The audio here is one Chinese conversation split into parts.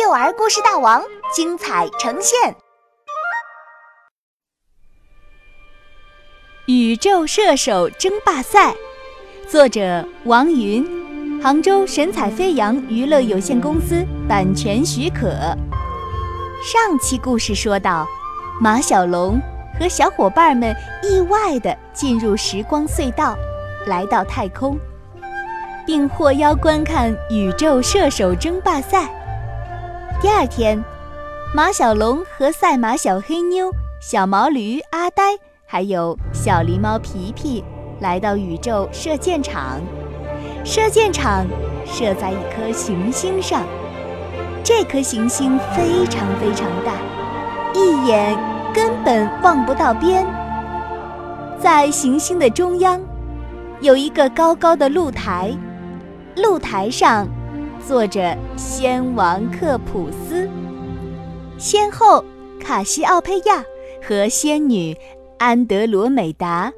幼儿故事大王精彩呈现。宇宙射手争霸赛，作者王云，杭州神采飞扬娱乐有限公司版权许可。上期故事说到，马小龙和小伙伴们意外地进入时光隧道，来到太空，并获邀观看宇宙射手争霸赛。第二天，马小龙和赛马小黑妞、小毛驴阿呆，还有小狸猫皮皮，来到宇宙射箭场。射箭场设在一颗行星上，这颗行星非常非常大，一眼根本望不到边。在行星的中央，有一个高高的露台，露台上。坐着仙王克普斯，仙后卡西奥佩亚和仙女安德罗美达，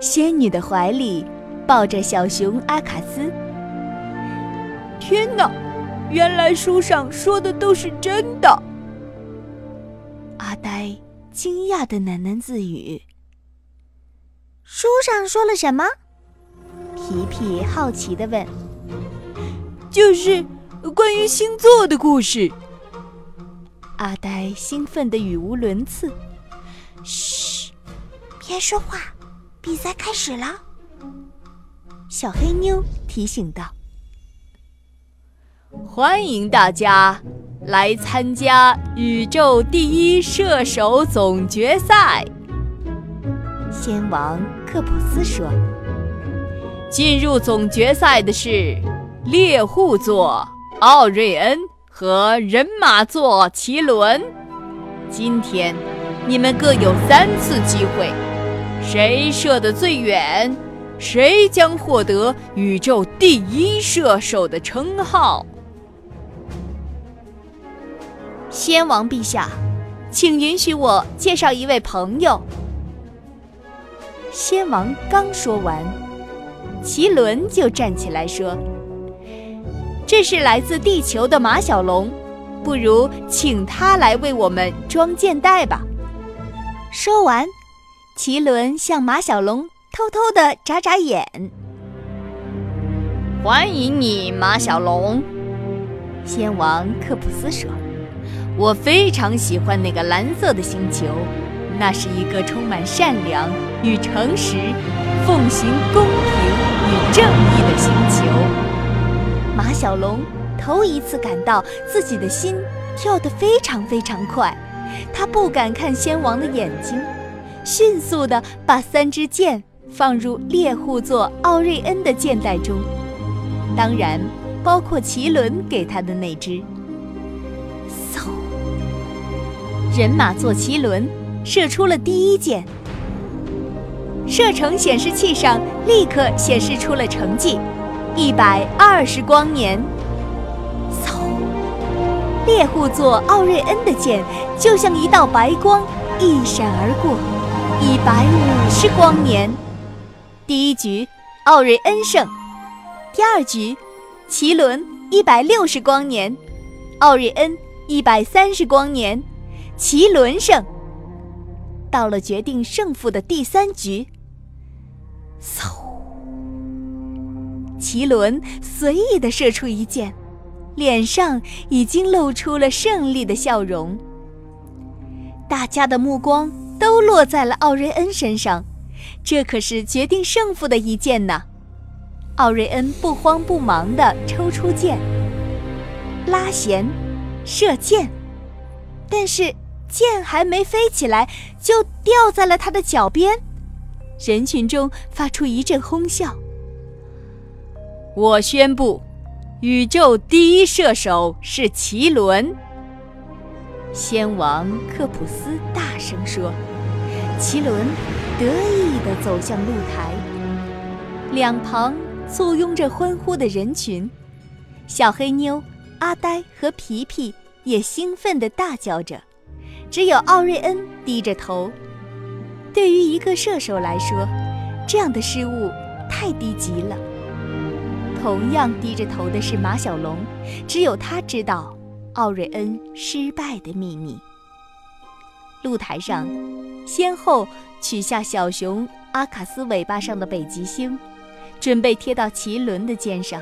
仙女的怀里抱着小熊阿卡斯。天哪，原来书上说的都是真的！阿呆惊讶的喃喃自语：“书上说了什么？”皮皮好奇的问。就是关于星座的故事。阿呆兴奋的语无伦次。嘘，别说话，比赛开始了。小黑妞提醒道：“欢迎大家来参加宇宙第一射手总决赛。”仙王克普斯说：“进入总决赛的是。”猎户座奥瑞恩和人马座奇伦，今天你们各有三次机会，谁射得最远，谁将获得宇宙第一射手的称号。先王陛下，请允许我介绍一位朋友。先王刚说完，奇伦就站起来说。这是来自地球的马小龙，不如请他来为我们装箭袋吧。说完，奇伦向马小龙偷偷地眨眨眼。欢迎你，马小龙。仙王克普斯说：“我非常喜欢那个蓝色的星球，那是一个充满善良与诚实、奉行公平与正义的星球。”马小龙头一次感到自己的心跳得非常非常快，他不敢看先王的眼睛，迅速地把三支箭放入猎户座奥瑞恩的箭袋中，当然包括奇伦给他的那支。嗖！人马座奇伦射出了第一箭，射程显示器上立刻显示出了成绩。一百二十光年，嗖！猎户座奥瑞恩的剑就像一道白光，一闪而过。一百五十光年，第一局奥瑞恩胜。第二局，奇伦一百六十光年，奥瑞恩一百三十光年，奇伦胜。到了决定胜负的第三局，嗖！奇伦随意地射出一箭，脸上已经露出了胜利的笑容。大家的目光都落在了奥瑞恩身上，这可是决定胜负的一箭呢。奥瑞恩不慌不忙地抽出箭，拉弦，射箭，但是箭还没飞起来，就掉在了他的脚边。人群中发出一阵哄笑。我宣布，宇宙第一射手是奇伦。仙王克普斯大声说：“奇伦得意地走向露台，两旁簇拥着欢呼的人群。小黑妞、阿呆和皮皮也兴奋地大叫着，只有奥瑞恩低着头。对于一个射手来说，这样的失误太低级了。”同样低着头的是马小龙，只有他知道，奥瑞恩失败的秘密。露台上，先后取下小熊阿卡斯尾巴上的北极星，准备贴到奇伦的肩上。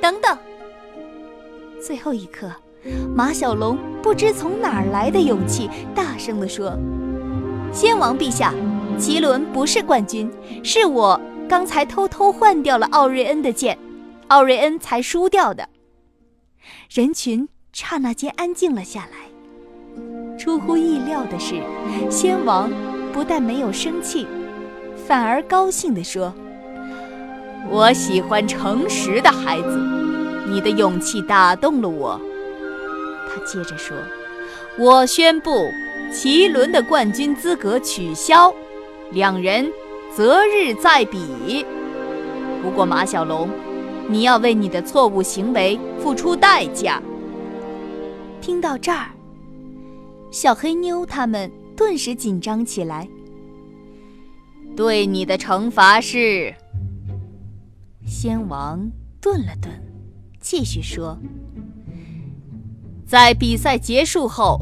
等等！最后一刻，马小龙不知从哪儿来的勇气，大声地说：“先王陛下，奇伦不是冠军，是我刚才偷偷换掉了奥瑞恩的剑，奥瑞恩才输掉的。”人群刹那间安静了下来。出乎意料的是，先王不但没有生气，反而高兴地说：“我喜欢诚实的孩子，你的勇气打动了我。”他接着说：“我宣布，奇伦的冠军资格取消，两人择日再比。不过马小龙，你要为你的错误行为付出代价。”听到这儿。小黑妞他们顿时紧张起来。对你的惩罚是。先王顿了顿，继续说：“在比赛结束后，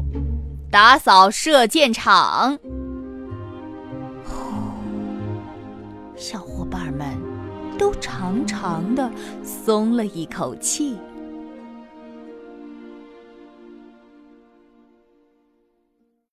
打扫射箭场。”小伙伴们都长长的松了一口气。